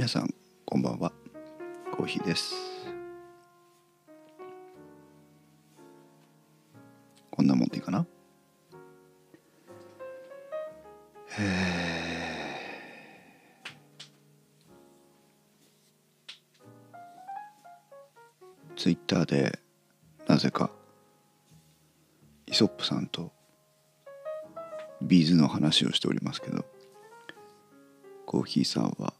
皆さんこんばんは。コーヒーです。こんなもんでいいかな？ツイッターでなぜかイソップさんとB'zの話をしておりますけどコーヒーさんは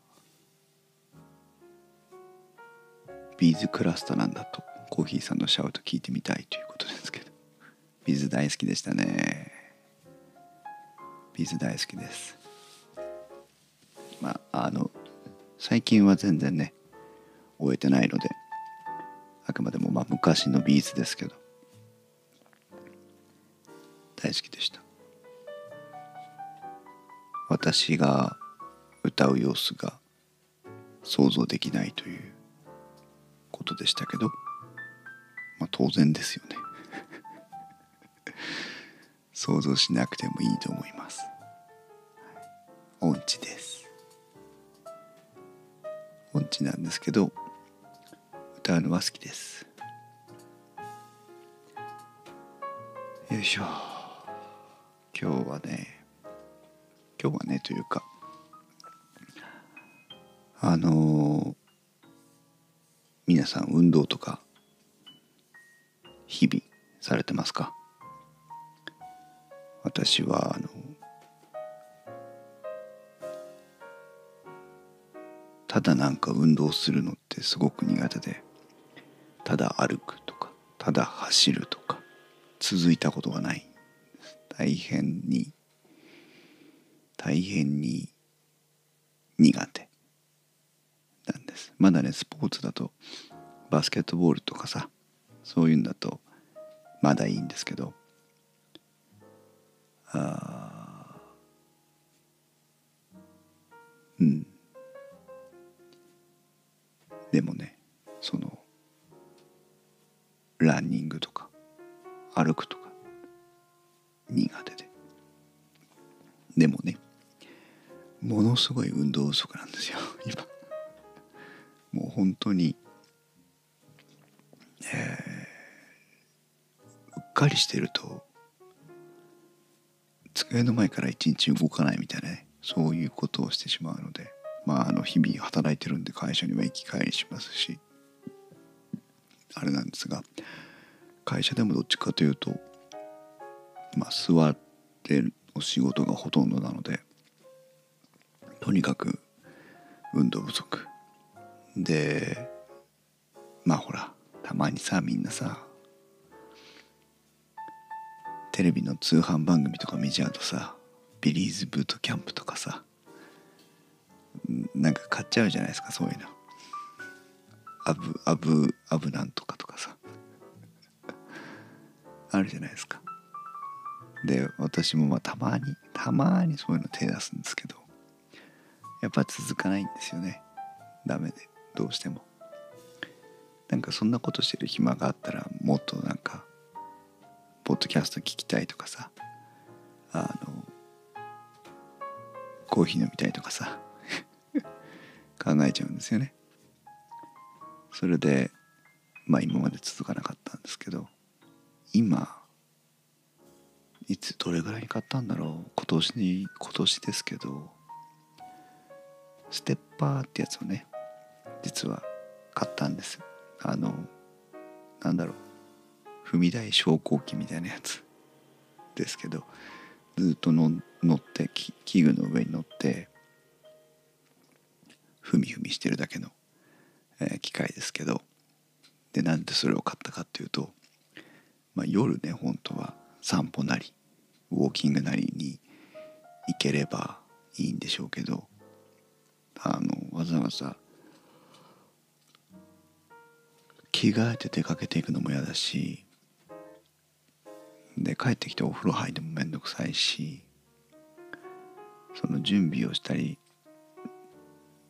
B'zクラスタなんだとコーヒーさんのシャウト聞いてみたいということですけど。 B'z大好きでしたね。 B'z大好きです。まああの最近は全然ね追えてないのであくまでもまあ昔の B'z ですけど。大好きでした。私が歌う様子が想像できないという。ことでしたけどまあ当然ですよね。想像しなくてもいいと思います。音痴です。音痴なんですけど歌うのは好きです。よいしょ。今日はね今日はねというかあの皆さん運動とか日々されてますか？私はあのただなんか運動するのってすごく苦手でただ歩くとかただ走るとか続いたことがない。大変に大変に苦手なんです。まだねスポーツだとバスケットボールとかさそういうんだとまだいいんですけど。あうん。でもねそのランニングとか歩くとか苦手で。でもねものすごい運動不足なんですよ今。もう本当にえー、うっかりしてると机の前から一日動かないみたいなね。そういうことをしてしまうので。まああの日々働いてるんで会社には行き帰りしますし。あれなんですが会社でもどっちかというとまあ座ってお仕事がほとんどなのでとにかく運動不足。でまあほらたまにさみんなさテレビの通販番組とか見ちゃうとさビリーズブートキャンプとかさなんか買っちゃうじゃないですかそういうの。アブアブアブなんとかとかさ。あるじゃないですか。で私もまあたまにたまにそういうの手出すんですけどやっぱ続かないんですよね。ダメでどうしても。なんかそんなことしてる暇があったらもっとなんかポッドキャスト聞きたいとかさあのコーヒー飲みたいとかさ 考えちゃうんですよね。それでまあ今まで続かなかったんですけど今いつどれぐらいに買ったんだろう？今年に今年ですけどステッパーってやつをね実は買ったんです。あのなんだろう。踏み台昇降機みたいなやつ。ですけどずっとの乗って器具の上に乗ってふみふみしてるだけの、えー、機械ですけど。でなんでそれを買ったかっていうと、まあ、夜ね本当は散歩なりウォーキングなりに行ければいいんでしょうけどあのわざわざ着替えて出かけていくのも嫌だしで帰ってきてお風呂入っても面倒くさいしその準備をしたり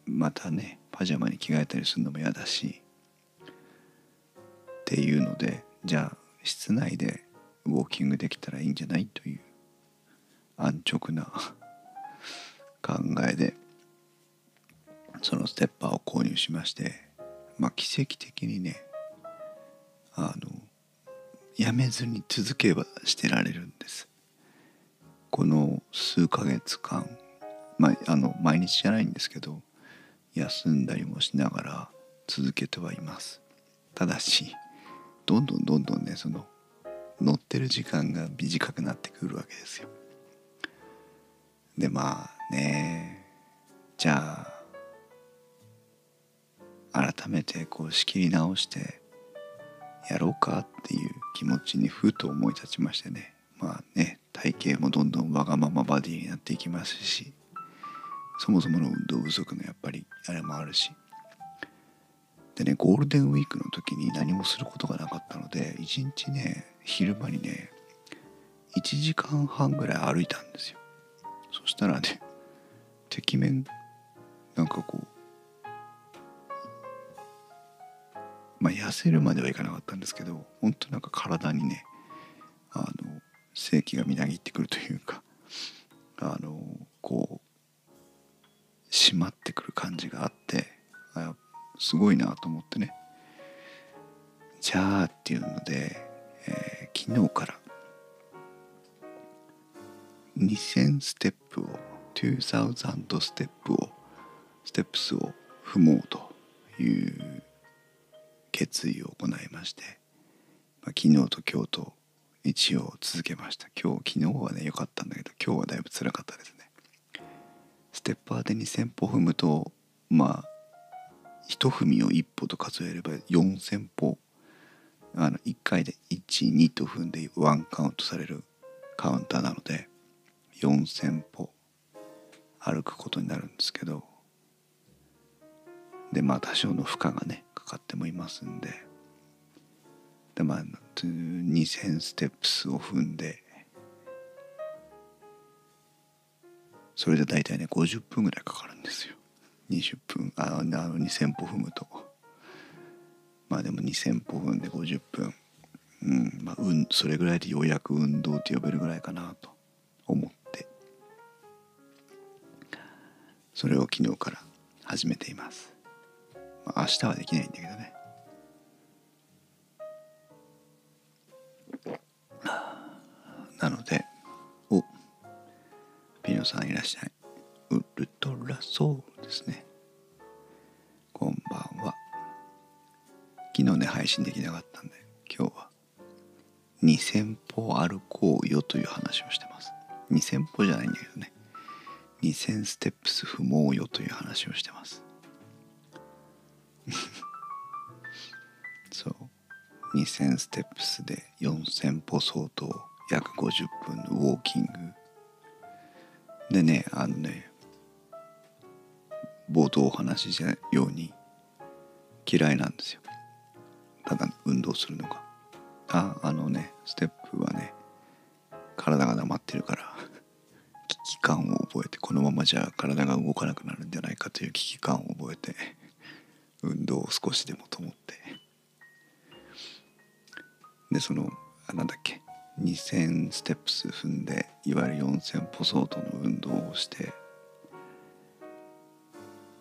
またねパジャマに着替えたりするのも嫌だしっていうのでじゃあ室内でウォーキングできたらいいんじゃないという安直な 考えでそのステッパーを購入しましてまあ奇跡的にねあのやめずに続けばしてられるんです。この数ヶ月間まああの毎日じゃないんですけど休んだりもしながら続けてはいます。ただしどんどんどんどんねその乗ってる時間が短くなってくるわけですよ。でまあねじゃあ改めてこう仕切り直してやろうかっていう気持ちにふと思い立ちましてね。まあね体型もどんどんわがままバディになっていきますしそもそもの運動不足のやっぱりあれもあるし。でねゴールデンウィークの時に何もすることがなかったので一日ね昼間にね1時間半ぐらい歩いたんですよ。そしたらねてきめんなんかこうまあ痩せるまではいかなかったんですけど本当なんか体にねあの正気がみなぎってくるというかあのこう締まってくる感じがあってあすごいなと思ってね。じゃあっていうので、えー、昨日から2000ステップを2000ステップをステップスを踏もうという決意を行いまして、まあ、昨日と今日と一応続けました。今日昨日はね良かったんだけど今日はだいぶ辛かったですね。ステッパーで2000歩踏むとまあ一踏みを一歩と数えれば4,000歩あの1回で12と踏んでワンカウントされるカウンターなので4,000歩歩くことになるんですけどでまあ多少の負荷がねかかってもいますんで。でまあ2,000ステップスを踏んでそれで大体ね50分ぐらいかかるんですよ。20分ああの2,000歩踏むと。まあでも2,000歩踏んで50分。うんまあ、うん、それぐらいでようやく運動って呼べるぐらいかなと思って。それを昨日から始めています、明日はできないんだけどね。なのでおピノさんいらっしゃい。ウルトラソウルですね。こんばんは。昨日ね配信できなかったんで今日は2000歩歩こうよという話をしてます。2000歩じゃないんだけどね。2000ステップス踏もうよという話をしてます。そう。2000ステップスで4000歩相当約50分のウォーキング。でねあのね冒頭お話ししたように嫌いなんですよ。ただ運動するのが。ああのねステップはね体が黙ってるから 危機感を覚えてこのままじゃ体が動かなくなるんじゃないかという危機感を覚えて運動を少しでもと思って。でそのあなんだっけ。2,000ステップス踏んでいわゆる4,000歩相当の運動をして。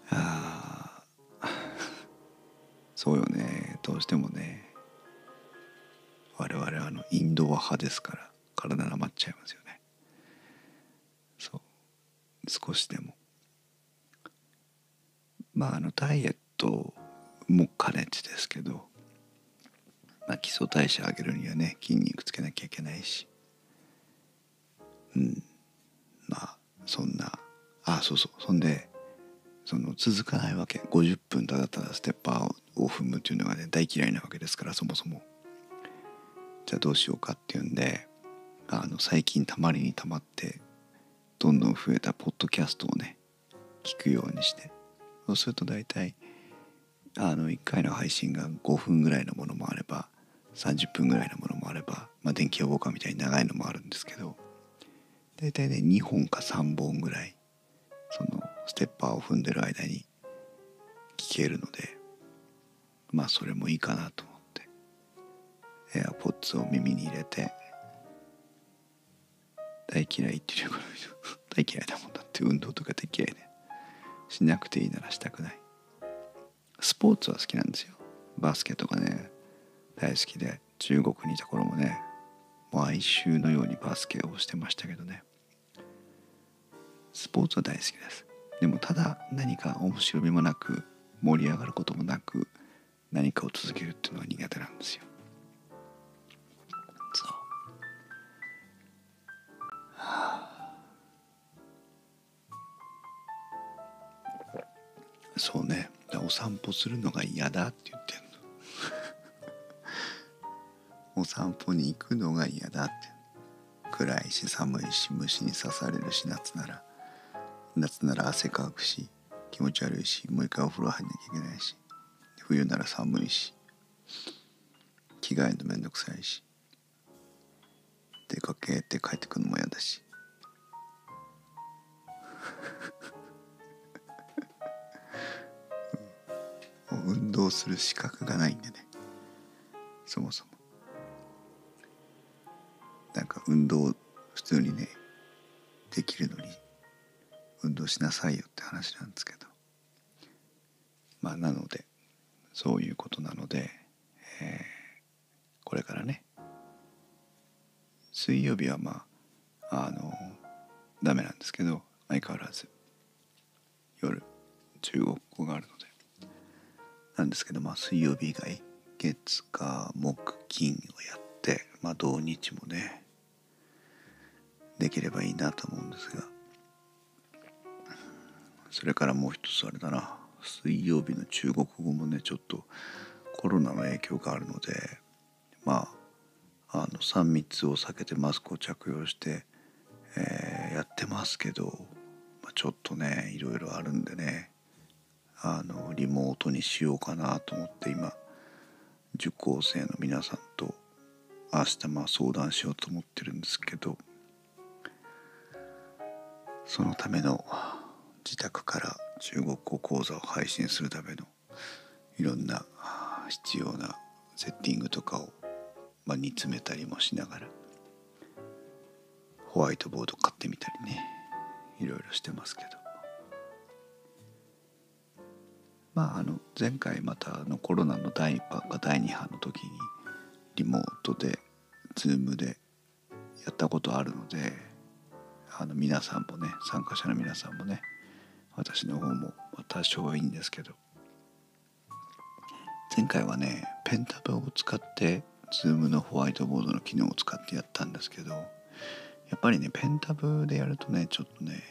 あ そうよね。どうしてもね。我々あのインドア派ですから体なまっちゃいますよね。そう。少しでも。まああのダイエットトも兼ねてですけど、まあ、基礎代謝上げるにはね筋肉つけなきゃいけないし。うん。まあそんなあそうそう。そんでその続かないわけ。50分ただただステッパーを踏むっていうのがね大嫌いなわけですからそもそも。じゃあどうしようかっていうんであの最近たまりにたまってどんどん増えたポッドキャストをね聞くようにして。そうすると大体あの1回の配信が5分ぐらいのものもあれば30分ぐらいのものもあれば、まあ、電気予防課みたいに長いのもあるんですけど大体ね2本か3本ぐらいそのステッパーを踏んでる間に聞けるのでまあそれもいいかなと思ってエアポッツを耳に入れて大嫌いっていうか 大嫌いだもんだって運動とか大嫌いでしなくていいならしたくない。スポーツは好きなんですよ。バスケとかね大好きで。中国にいた頃もね毎週のようにバスケをしてましたけどね。スポーツは大好きです。でもただ何か面白みもなく盛り上がることもなく何かを続けるっていうのは苦手なんですよ。そうね。お散歩するのが嫌だって言ってんの。お散歩に行くのが嫌だって。暗いし寒いし虫に刺されるし夏なら。夏なら汗かくし気持ち悪いしもう一回お風呂入んなきゃいけないし。冬なら寒いし。着替えるのめんどくさいし。出かけて帰ってくるのも嫌だし。運動する資格がないんでね。そもそも。なんか運動普通にねできるのに運動しなさいよって話なんですけど。まあなのでそういうことなので、えー、これからね水曜日はまああのダメなんですけど相変わらず夜中国語があるのでなんですけどまあ水曜日以外月火木金をやってまあ土日もねできればいいなと思うんですが。それからもう一つあれだな。水曜日の中国語もねちょっとコロナの影響があるのでまああの3密を避けてマスクを着用して、えー、やってますけど、まあ、ちょっとねいろいろあるんでね。あのリモートにしようかなと思って今受講生の皆さんと明日まあ相談しようと思ってるんですけどそのための自宅から中国語講座を配信するためのいろんな必要なセッティングとかを、まあ、煮詰めたりもしながらホワイトボード買ってみたりねいろいろしてますけど。まああの前回またあのコロナの第1波か第2波の時にリモートで Zoom でやったことあるのであの皆さんもね参加者の皆さんもね私の方も多少はいいんですけど前回はねペンタブを使って Zoom のホワイトボードの機能を使ってやったんですけどやっぱりねペンタブでやるとねちょっとね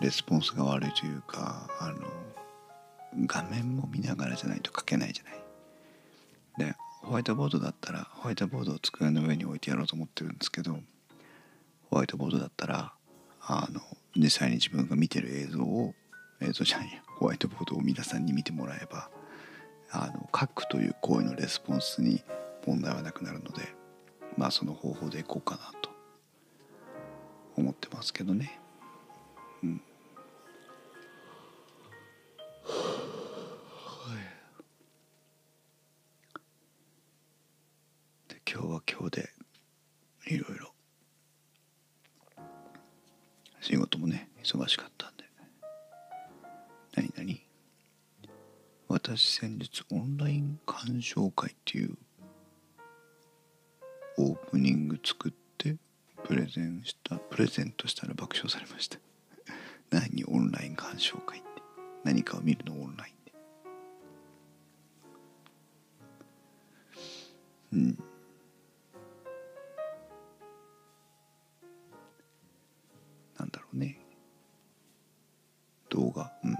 レスポンスが悪いというかあの画面も見ながらじゃないと書けないじゃない。でホワイトボードだったらホワイトボードを机の上に置いてやろうと思ってるんですけどホワイトボードだったらあの実際に自分が見てる映像を映像じゃないホワイトボードを皆さんに見てもらえばあの書くという行為のレスポンスに問題はなくなるのでまあその方法でいこうかなと思ってますけどね。うん、で今日は今日でいろいろ。仕事もね忙しかったんで。何何？私先日オンライン鑑賞会っていうオープニング作ってプレゼンしたプレゼントしたら爆笑されました。何？オンライン鑑賞会って。何かを見るの？オンラインで。うん。動画うん。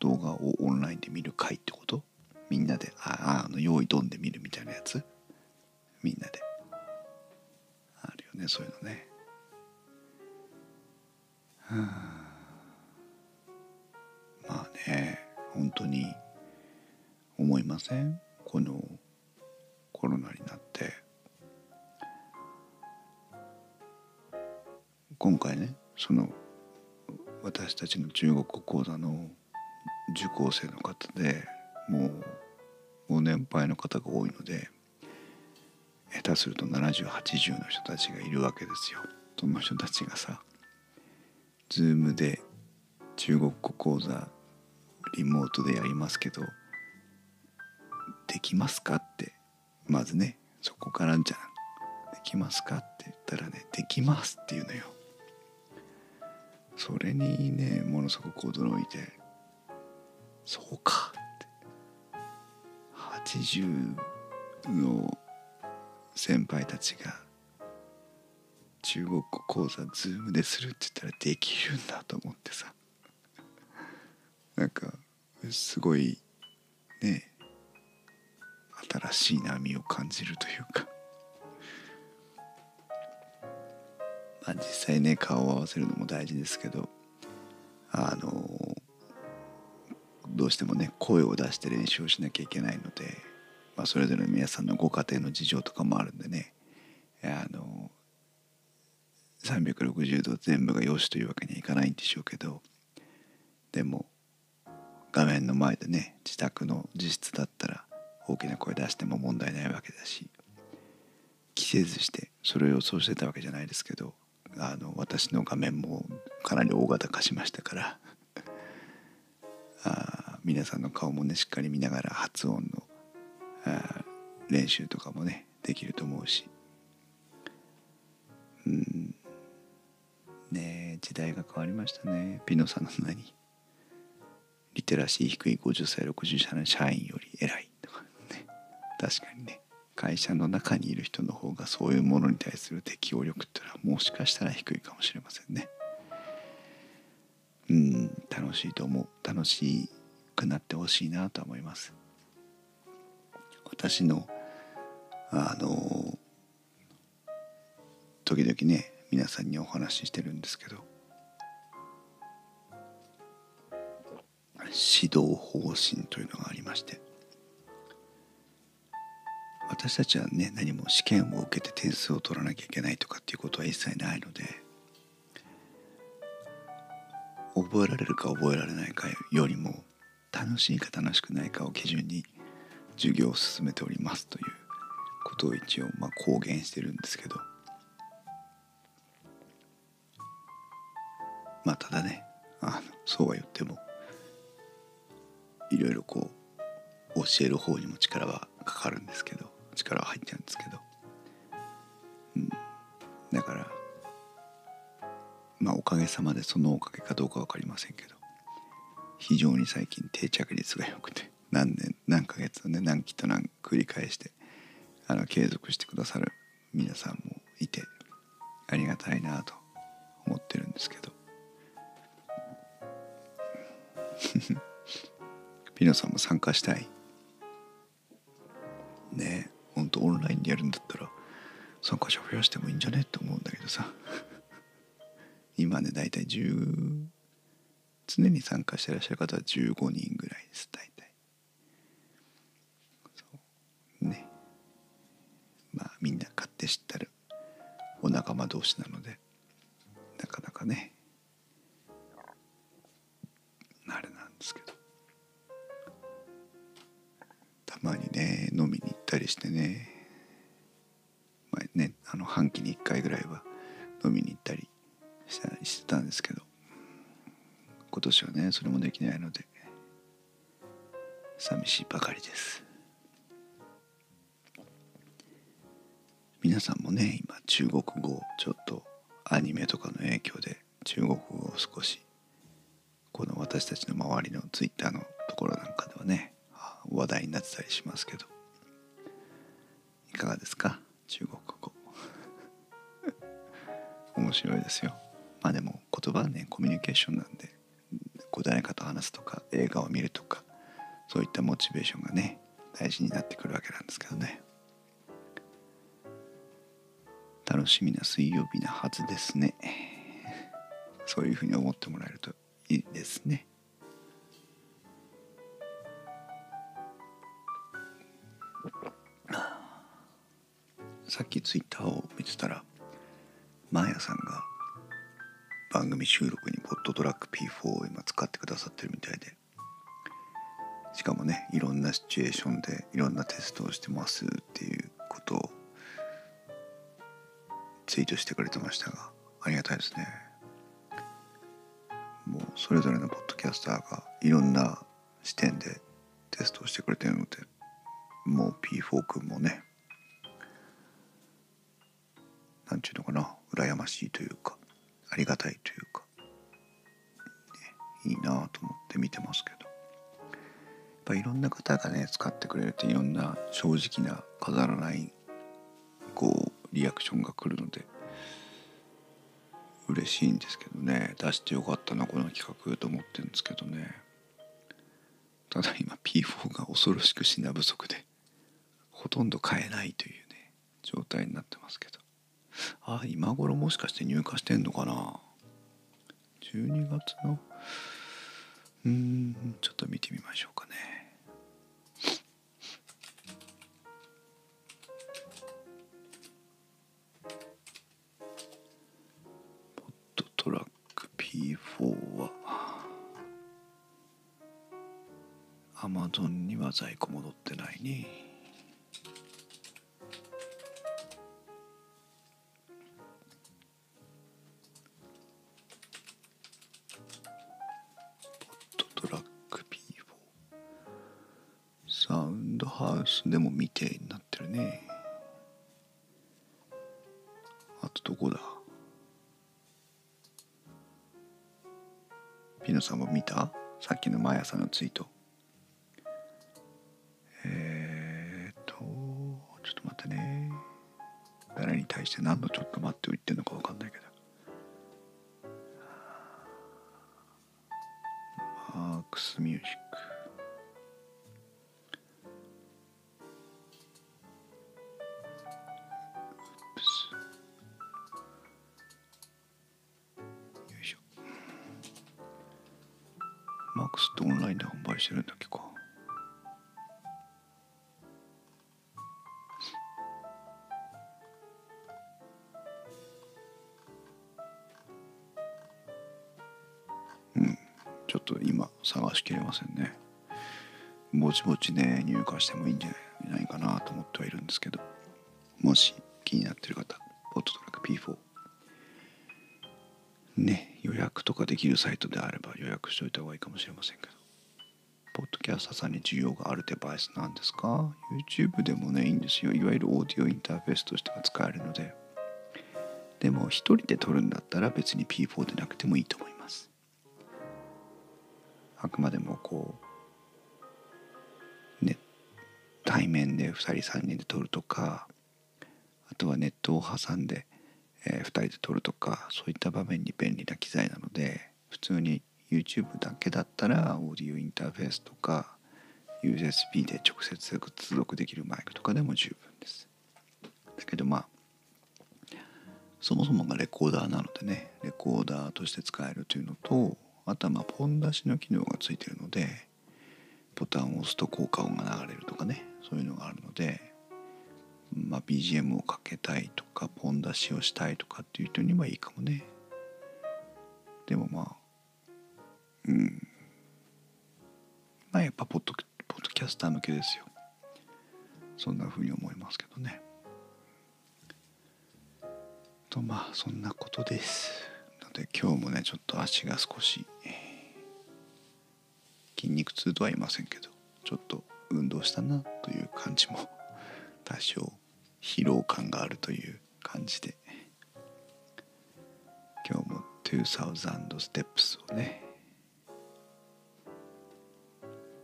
動画をオンラインで見る会ってこと？みんなでああの用意ドンで見るみたいなやつ？みんなで。あるよねそういうのね。国語講座の受講生の方でもうご年配の方が多いので下手すると7080の人たちがいるわけですよ。その人たちがさ Zoom で中国語講座リモートでやりますけどできますかってまずねそこからじゃんできますかって言ったらねできますって言うのよそれにねものすごく驚いてそうかって。80の先輩たちが中国語講座ズームでするって言ったらできるんだと思ってさ。なんかすごいね新しい波を感じるというか。まあ実際ね顔を合わせるのも大事ですけどあのどうしてもね声を出して練習をしなきゃいけないので、まあ、それぞれの皆さんのご家庭の事情とかもあるんでねあの360度全部が良しというわけにはいかないんでしょうけどでも画面の前でね自宅の自室だったら大きな声出しても問題ないわけだし着せずしてそれを予想してたわけじゃないですけどあの私の画面もかなり大型化しましたからあ皆さんの顔もねしっかり見ながら発音のあ練習とかもねできると思うし。うん。ね時代が変わりましたね。ピノさんの何？リテラシー低い50歳60歳の社員より偉いとかね。確かにね。会社の中にいる人の方がそういうものに対する適応力っていうのはもしかしたら低いかもしれませんね。うん楽しいと思う。楽しくなってほしいなと思います。私のあの時々ね皆さんにお話ししてるんですけど指導方針というのがありまして。私たちはね何も試験を受けて点数を取らなきゃいけないとかっていうことは一切ないので覚えられるか覚えられないかよりも楽しいか楽しくないかを基準に授業を進めておりますということを一応まあ公言してるんですけど。まあただねあのそうは言ってもいろいろこう教える方にも力はかかるんですけど。力入っちゃうんですけど、うん、だからまあおかげさまでそのおかげかどうか分かりませんけど。非常に最近定着率が良くて何年何ヶ月ね何期と何繰り返してあの継続してくださる皆さんもいてありがたいなと思ってるんですけど。ピノさんも参加したい。ね。えほんとオンラインでやるんだったら参加者増やしてもいいんじゃねって思うんだけどさ。今ね大体10常に参加してらっしゃる方は15人ぐらいです大体。そう。ね。まあみんな買って知ったるお仲間同士なのでなかなかね。あれなんですけど。たまにね飲みに行ったりしてね,、まあね、あの半期に1回ぐらいは飲みに行ったりしたりしてたんですけど。今年はねそれもできないので寂しいばかりです。皆さんもね今中国語ちょっとアニメとかの影響で中国語を少しこの私たちの周りのツイッターのところなんかではね話題になってたりしますけど。いかがですか？中国語。面白いですよ。まあでも言葉はねコミュニケーションなんでこう誰かと話すとか映画を見るとかそういったモチベーションがね大事になってくるわけなんですけどね。楽しみな水曜日なはずですね。そういうふうに思ってもらえるといいですね。さっきツイッターを見てたらマーヤさんが番組収録にポットトラック P4 を今使ってくださってるみたいでしかもねいろんなシチュエーションでいろんなテストをしてますっていうことをツイートしてくれてましたがありがたいですね。もうそれぞれのポッドキャスターがいろんな視点でテストをしてくれてるのでもう P4 君もねなんていうのかな。羨ましいというかありがたいというか、ね、いいなと思って見てますけど。やっぱいろんな方がね使ってくれるといろんな正直な飾らないこうリアクションが来るので嬉しいんですけどね。出してよかったなこの企画と思ってるんですけどね。ただ今 P4 が恐ろしく品不足でほとんど買えないというね状態になってますけど。あ今頃もしかして入荷してんのかな？12月の？うんちょっと見てみましょうかね。ポットトラック P4 はアマゾンには在庫戻ってないね。サウンドハウスでも未定になってるね。あとどこだ？ピノさんも見た？さっきの毎朝のツイート。えー、っとちょっと待ってね。誰に対して何のちょっと待ってを言ってんのか分かんないけど。マークスミュージック。しきれませんね。ぼちぼちね入荷してもいいんじゃないかなと思ってはいるんですけど。もし気になってる方ポットトラック P4 ね予約とかできるサイトであれば予約しておいた方がいいかもしれませんけど。ポッドキャスターさんに需要があるデバイスなんですか？YouTube でもねいいんですよ。いわゆるオーディオインターフェースとしては使えるので。でも一人で撮るんだったら別に P4 でなくてもいいと思います。あくまでもこうね対面で2人3人で撮るとかあとはネットを挟んで、え2人で撮るとかそういった場面に便利な機材なので普通に YouTube だけだったらオーディオインターフェースとか USB で直接接続できるマイクとかでも十分です。だけどまあそもそもがレコーダーなのでねレコーダーとして使えるというのとあとはまポン出しの機能がついてるのでボタンを押すと効果音が流れるとかねそういうのがあるので、まあ、BGM をかけたいとかポン出しをしたいとかっていう人にはいいかもね。でもまあうん。まあやっぱポッドポッドキャスター向けですよ。そんな風に思いますけどね。とまあそんなことです。ので今日もねちょっと足が少し筋肉痛とは言いませんけどちょっと運動したなという感じも 多少疲労感があるという感じで今日も2000ステップスをね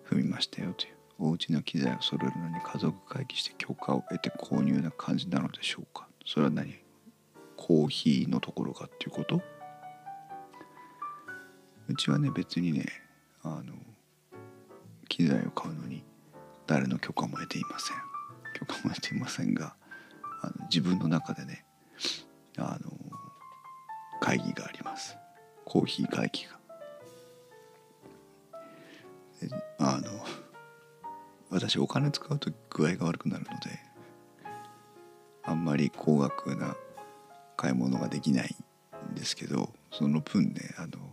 踏みましたよというお家の機材を揃えるのに家族会議して許可を得て購入な感じなのでしょうか。それは何？コーヒーのところかっていうこと？うちはね別にねあの機材を買うのに誰の許可も得ていません。許可も得ていませんがあの自分の中でねあの会議があります。コーヒー会議が。あの私お金使うと具合が悪くなるのであんまり高額な買い物ができないんですけどその分ねあの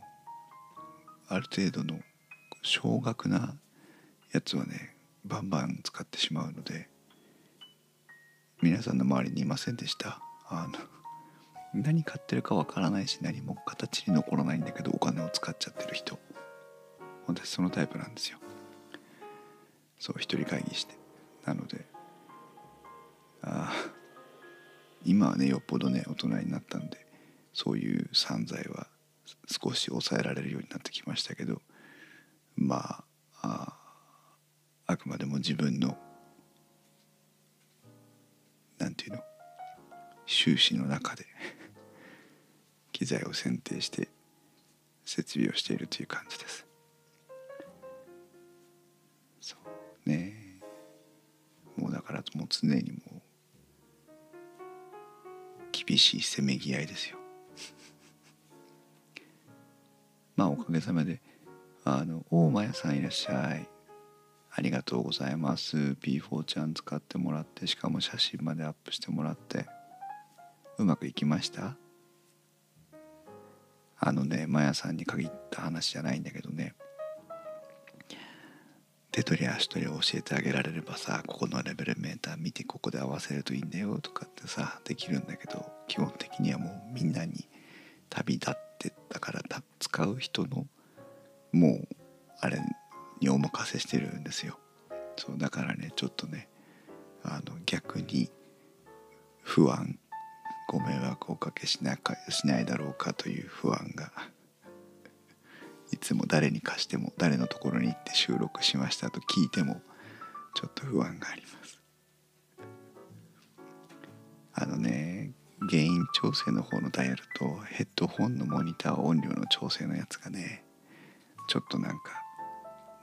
ある程度の少額なやつはねバンバン使ってしまうので皆さんの周りにいませんでした。あの何買ってるかわからないし何も形に残らないんだけどお金を使っちゃってる人。私そのタイプなんですよ。そう一人会議して。なのでああ今はねよっぽどね大人になったんでそういう散財は少し抑えられるようになってきましたけどまああくまでも自分のなんていうの収支の中で 機材を選定して設備をしているという感じです。そうね。もうだからもう常にもう厳しいせめぎ合いですよ。まあおかげさまであの大前さんいらっしゃい。ありがとうございます。P4 ちゃん使ってもらってしかも写真までアップしてもらって。うまくいきました？あのねマヤさんに限った話じゃないんだけどね。手取り足取り教えてあげられればさここのレベルメーター見てここで合わせるといいんだよとかってさできるんだけど基本的にはもうみんなに旅立ってったから使う人のもうあれにお任せしてるんですよ。そうだからねちょっとねあの逆に不安ご迷惑をおかけしなかしないだろうかという不安が いつも誰に貸しても誰のところに行って収録しましたと聞いてもちょっと不安があります。あのね原因調整の方のダイヤルとヘッドホンのモニター音量の調整のやつがねちょっとなんか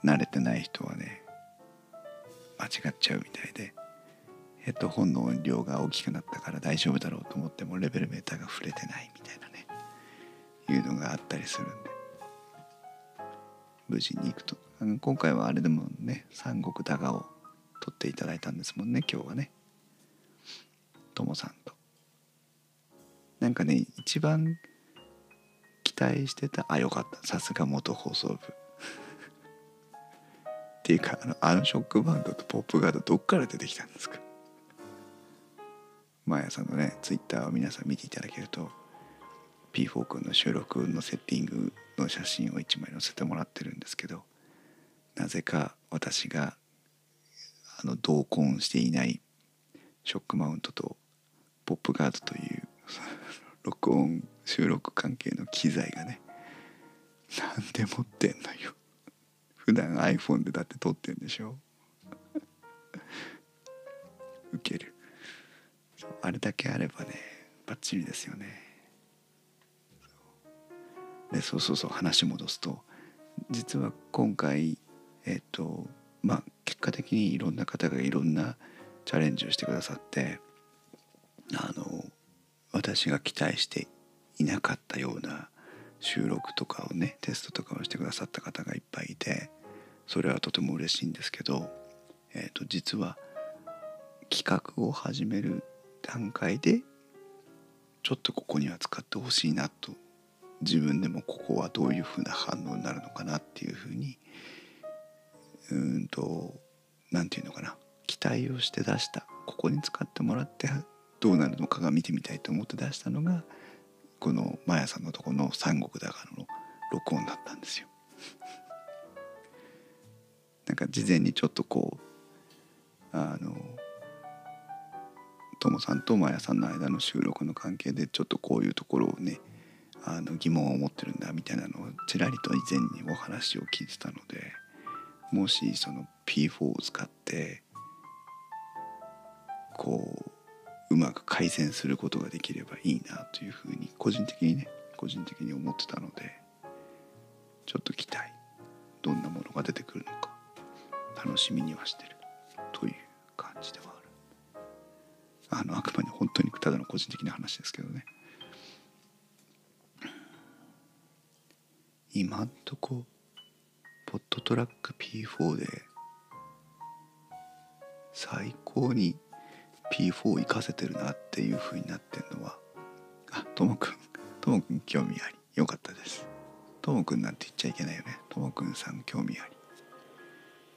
慣れてない人はね間違っちゃうみたいでヘッドホンの音量が大きくなったから大丈夫だろうと思ってもレベルメーターが触れてないみたいなねいうのがあったりするんで。無事に行くと。今回はあれでもね三国だがを撮っていただいたんですもんね今日はね。ともさんと。なんかね一番期待してたあよかった。さすが元放送部。っていうかあのあのショックバンドとポップガードどっから出てきたんですか？マーヤさんのねツイッターを皆さん見ていただけると P4 君の収録のセッティングの写真を1枚載せてもらってるんですけどなぜか私があの同梱していないショックマウントとポップガードという 録音収録関係の機材がねなんで持ってんのよ。普段 iPhone でだって撮ってんでしょ。ウケる。あれだけあればねバッチリですよね。でそうそうそう話戻すと実は今回えっ、とまあ結果的にいろんな方がいろんなチャレンジをしてくださってあの私が期待していなかったような収録とかをねテストとかをしてくださった方がいっぱいいてそれはとても嬉しいんですけど、えーと、実は企画を始める段階でちょっとここには使ってほしいなと自分でもここはどういうふうな反応になるのかなっていうふうにうんと何て言うのかな期待をして出したここに使ってもらってどうなるのかが見てみたいと思って出したのがこのマヤさんのとこの「三国だから」の録音だったんですよ。なんか事前にちょっとこうあのともさんとマヤさんの間の収録の関係でちょっとこういうところをねあの疑問を持ってるんだみたいなのをちらりと以前にお話を聞いてたのでもしその P4 を使ってこううまく改善することができればいいなというふうに個人的にね個人的に思ってたのでちょっと期待どんなものが出てくるのか楽しみにはしてるという感じではある。あのあくまで本当にただの個人的な話ですけどね。今んとこポットトラック P4 で最高に P4 活かせてるなっていう風になってんのはあともくんともくん興味あり。よかったです。ともくんなんて言っちゃいけないよね。ともくんさん興味あり。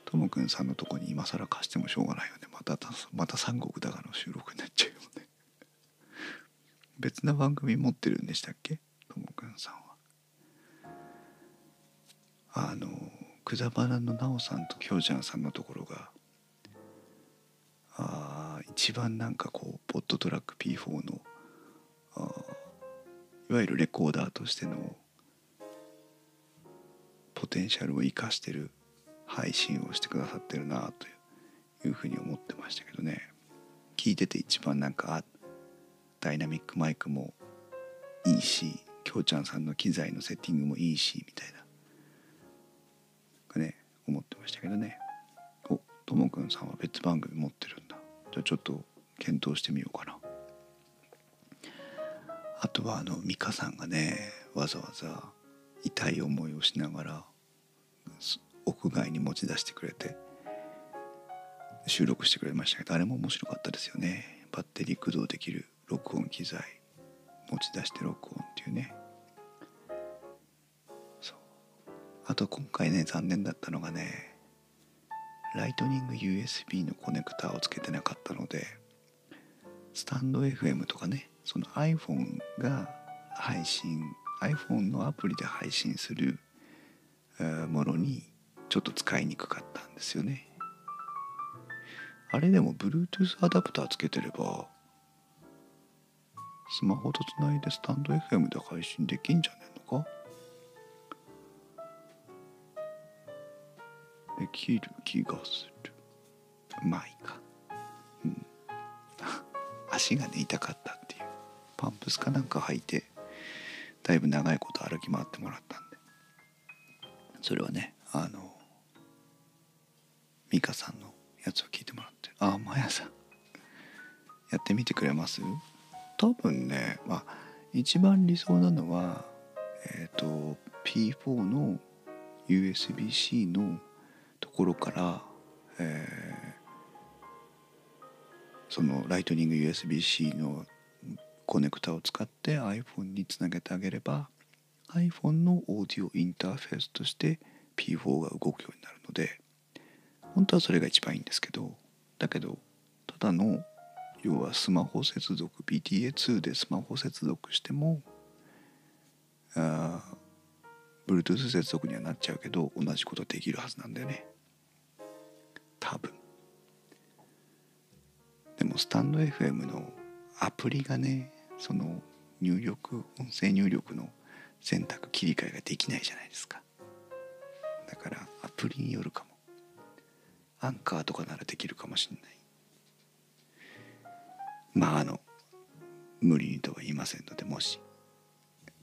ともくんさんのとこに今更貸してもしょうがないよね。またまた三国だがの収録になっちゃうよね。別な番組持ってるんでしたっけ？ともくんさんは。あの草花の奈緒さんときょうちゃんさんのところがああ一番なんかこうポッドトラック P4 のいわゆるレコーダーとしてのポテンシャルを生かしてる配信をしてくださってるなというふうに思ってましたけどね。聞いてて一番なんかダイナミックマイクもいいしきょうちゃんさんの機材のセッティングもいいしみたいな。ね思ってましたけどね。おともくんさんは別番組持ってるんだ。じゃちょっと検討してみようかな。あとはあの美香さんがねわざわざ痛い思いをしながら屋外に持ち出してくれて収録してくれましたけどあれも面白かったですよね。バッテリー駆動できる録音機材持ち出して録音っていうね。そう。あと今回ね残念だったのがねライトニング USB のコネクタをつけてなかったのでスタンド FM とかねその iPhone が配信 iPhone のアプリで配信するものにちょっと使いにくかったんですよね。あれでも Bluetooth アダプターつけてればスマホとつないでスタンド FM で配信できんじゃねえのか？きる気がする。まいいか。うん。足がね痛かったっていう。パンプスかなんか履いてだいぶ長いこと歩き回ってもらったんで。それはねあの美香さんのやつを聞いてもらってああマヤさん。やってみてくれます？多分ねまあ一番理想なのはえっ、ー、と P4 の USB-C のところから、えー、そのライトニング USB-C のコネクタを使って iPhone につなげてあげれば iPhone のオーディオインターフェースとして P4 が動くようになるので本当はそれが一番いいんですけどだけどただの要はスマホ接続 PTA2 でスマホ接続してもあ Bluetooth 接続にはなっちゃうけど同じことできるはずなんだよね。多分。でもスタンド FM のアプリがねその入力音声入力の選択切り替えができないじゃないですか。だからアプリによるかも。アンカーとかならできるかもしれない。まああの無理にとは言いませんのでもし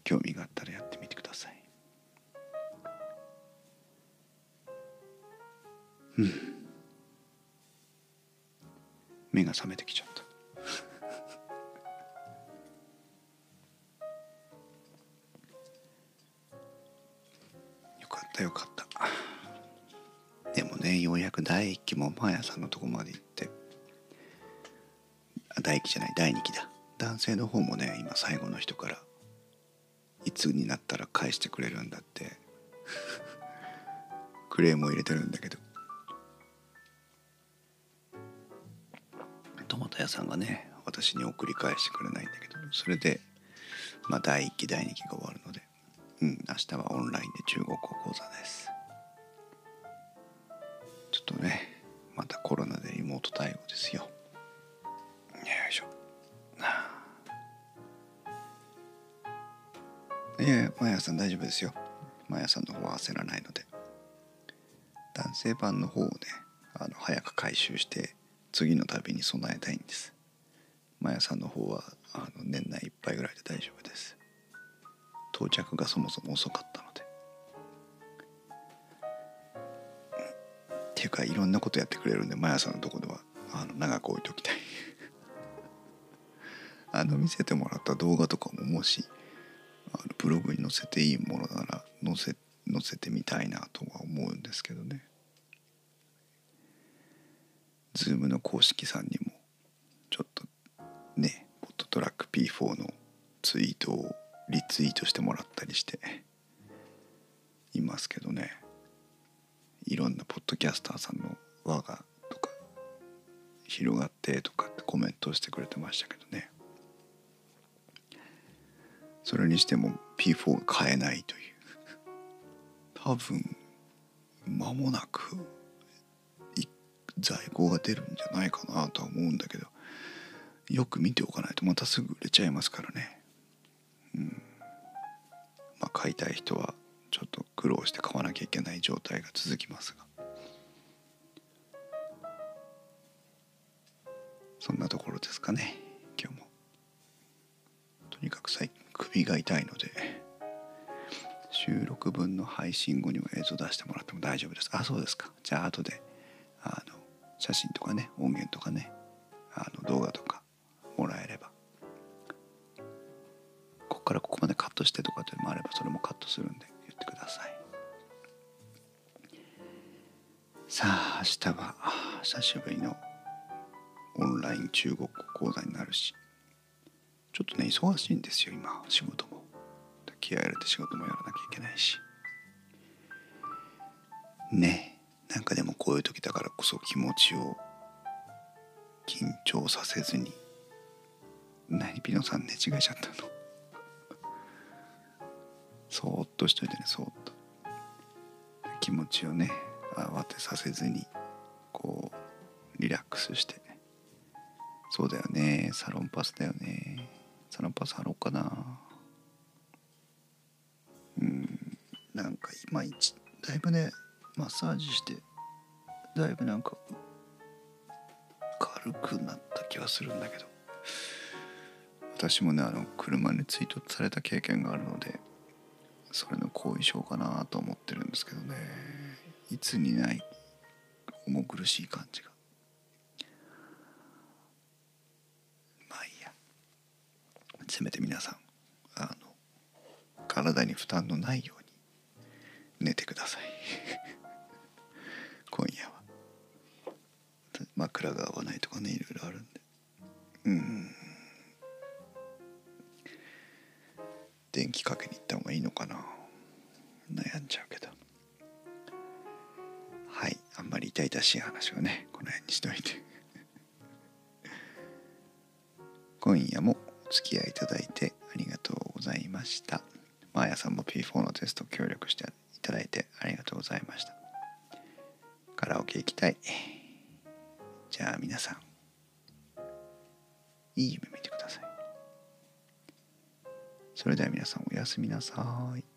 興味があったらやってみてください。うん。目が覚めてきちゃった。よかったよかった。でもねようやく第1期もマーヤさんのとこまで行って。あ第1期じゃない第2期だ。男性の方もね今最後の人からいつになったら返してくれるんだって。クレームを入れてるんだけど。トマト屋さんがね私に送り返してくれないんだけどそれでまあ第1期第2期が終わるのでうん明日はオンラインで中国語講座です。ちょっとねまたコロナでリモート対応ですよ。よいしょ。いやいやマヤさん大丈夫ですよ。マヤさんの方は焦らないので。男性版の方をねあの早く回収して次の旅に備えたいんです。マヤさんの方はあの年内いっぱいぐらいで大丈夫です。到着がそもそも遅かったので。っていうかいろんなことやってくれるんでマヤさんのとこではあの長く置いておきたい。あの見せてもらった動画とかももしあのブログに載せていいものなら載せ載せてみたいなとは思うんですけどね。Zoom の公式さんにもちょっとねポットトラック P4 のツイートをリツイートしてもらったりしていますけどね。いろんなポッドキャスターさんの輪がとか広がってとかってコメントをしてくれてましたけどね。それにしても P4 が買えないという。多分間もなく在庫が出るんじゃないかなとは思うんだけどよく見ておかないとまたすぐ売れちゃいますからね。うん。まあ買いたい人はちょっと苦労して買わなきゃいけない状態が続きますが。そんなところですかね。今日も。とにかく最近首が痛いので収録分の配信後には映像出してもらっても大丈夫です。あそうですか。じゃあ後であの写真とかね音源とかねあの動画とかもらえればここからここまでカットしてとかでもあればそれもカットするんで言ってください。さあ明日は久しぶりのオンライン中国語講座になるしちょっとね忙しいんですよ今仕事も。気合入れて仕事もやらなきゃいけないし。ねえ。なんかでもこういう時だからこそ気持ちを緊張させずに何ピノさん寝違えちゃったの？そーっとしといてねそーっと。気持ちをね慌てさせずにこうリラックスして。そうだよねサロンパスだよね。サロンパス貼ろうかな。うんなんか今一だいぶねマッサージしてだいぶなんか軽くなった気はするんだけど。私もねあの車に追突された経験があるのでそれの後遺症かなと思ってるんですけどね。いつにない重苦しい感じが。まあいいや。せめて皆さんあの体に負担のないように寝てください。枕が合わないとかねいろいろあるんで。うん電気かけに行った方がいいのかな。悩んじゃうけど。はい。あんまり痛々しい話はねこの辺にしといて。今夜もお付き合いいただいてありがとうございました。マーヤさんも P4 のテスト協力していただいてありがとうございました。カラオケ行きたい。じゃあ皆さんいい夢見てください。それでは皆さんおやすみなさい。